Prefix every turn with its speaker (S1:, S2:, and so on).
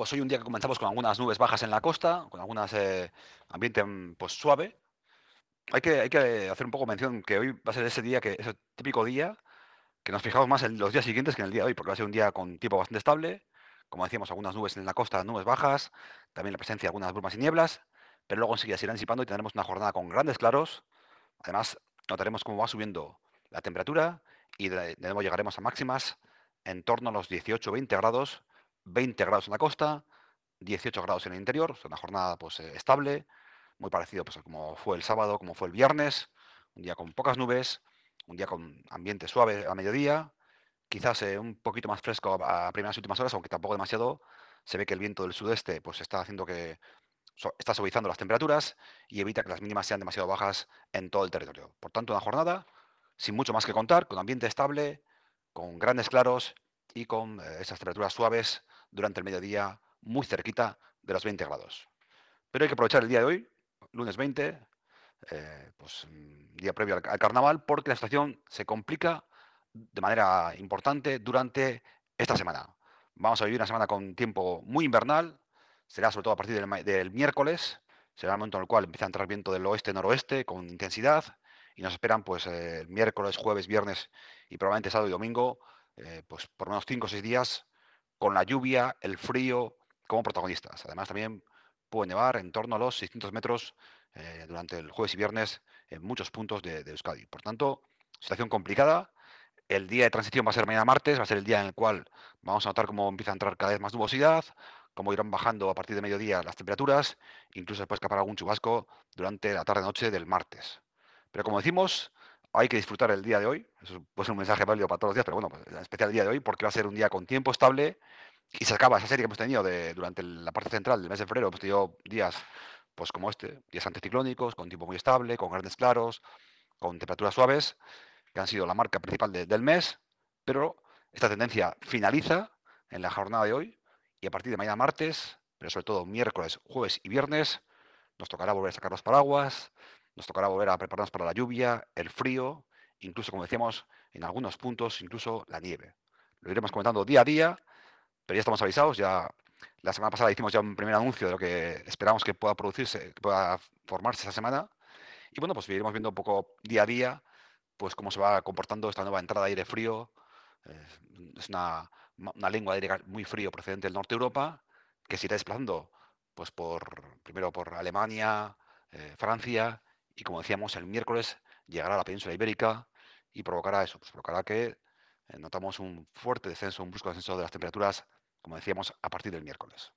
S1: Pues hoy un día que comenzamos con algunas nubes bajas en la costa, con algunas eh, ambiente mm, pues suave. Hay que, hacer un poco mención que hoy va a ser ese día que es el típico día que nos fijamos más en los días siguientes que en el día de hoy, porque va a ser un día con tiempo bastante estable. Como decíamos, algunas nubes en la costa, nubes bajas, también la presencia de algunas brumas y nieblas, pero luego enseguida se irán disipando y tendremos una jornada con grandes claros. Además, notaremos cómo va subiendo la temperatura y de, de nuevo llegaremos a máximas en torno a los 18-20 grados, 20 grados en la costa, 18 grados en el interior, una jornada pues, eh, estable, muy parecido pues, a como fue el sábado, como fue el viernes, un día con pocas nubes, un día con ambiente suave a mediodía, quizás eh, un poquito más fresco a, primeras y últimas horas, aunque tampoco demasiado. Se ve que el viento del sudeste pues, está haciendo que está suavizando las temperaturas y evita que las mínimas sean demasiado bajas en todo el territorio. Por tanto, una jornada sin mucho más que contar, con ambiente estable, con grandes claros y con eh, esas temperaturas suaves durante el mediodía, muy cerquita de los 20 grados. Pero hay que aprovechar el día de hoy, lunes 20, eh, pues mm, día previo al, al carnaval, porque la situación se complica de manera importante durante esta semana. Vamos a vivir una semana con tiempo muy invernal, será sobre todo a partir del, miércoles, será el momento en el cual empieza a entrar viento del oeste-noroeste con intensidad y nos esperan pues eh, miércoles, jueves, viernes y probablemente sábado y domingo, eh, pues por unos 5 o 6 días con la lluvia, el frío como protagonistas. Además también puede nevar en torno a los 600 metros eh, durante el jueves y viernes en muchos puntos de, Euskadi. Por tanto, situación complicada. El día de transición va a ser mañana martes, va a ser el día en el cual vamos a notar cómo empieza a entrar cada vez más nubosidad, cómo irán bajando a partir de mediodía las temperaturas, incluso puede escapar algún chubasco durante la tarde-noche del martes. Pero como decimos, hay que disfrutar el día de hoy. Eso puede ser un mensaje válido para todos los días, pero bueno, pues, en especial el día de hoy, porque va a ser un día con tiempo estable y se acaba esa serie que hemos tenido de, durante la parte central del mes de febrero. Hemos tenido días pues como este, días anticiclónicos, con tiempo muy estable, con grandes claros, con temperaturas suaves, que han sido la marca principal de- del mes, pero esta tendencia finaliza en la jornada de hoy y a partir de mañana martes, pero sobre todo miércoles, jueves y viernes, nos tocará volver a sacar los paraguas, nos tocará volver a prepararnos para la lluvia, el frío, incluso, como decíamos, en algunos puntos, incluso la nieve. Lo iremos comentando día a día, pero ya estamos avisados, ya la semana pasada hicimos ya un primer anuncio de lo que esperamos que pueda producirse, que pueda formarse esta semana. Y bueno, pues iremos viendo un poco día a día, pues cómo se va comportando esta nueva entrada de aire frío. Eh, es una, lengua de aire muy frío procedente del norte de Europa, que se irá desplazando, pues por, primero por Alemania, eh, Francia, y como decíamos, el miércoles llegará a la península ibérica y provocará eso, pues provocará que eh, notamos un fuerte descenso, un brusco descenso de las temperaturas, como decíamos, a partir del miércoles.